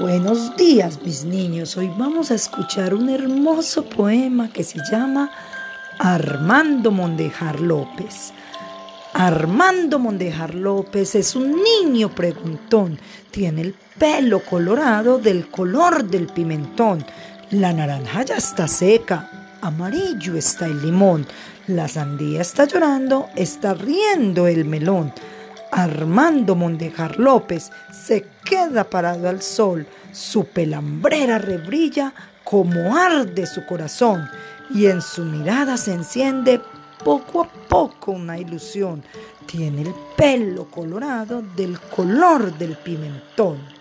Buenos días mis niños, hoy vamos a escuchar un hermoso poema que se llama Armando Mondejar López. Armando Mondejar López es un niño preguntón, tiene el pelo colorado del color del pimentón, la naranja ya está seca, amarillo está el limón, la sandía está llorando, está riendo el melón. Armando Mondejar López se queda parado al sol, su pelambrera rebrilla como arde su corazón y en su mirada se enciende poco a poco una ilusión. Tiene el pelo colorado del color del pimentón.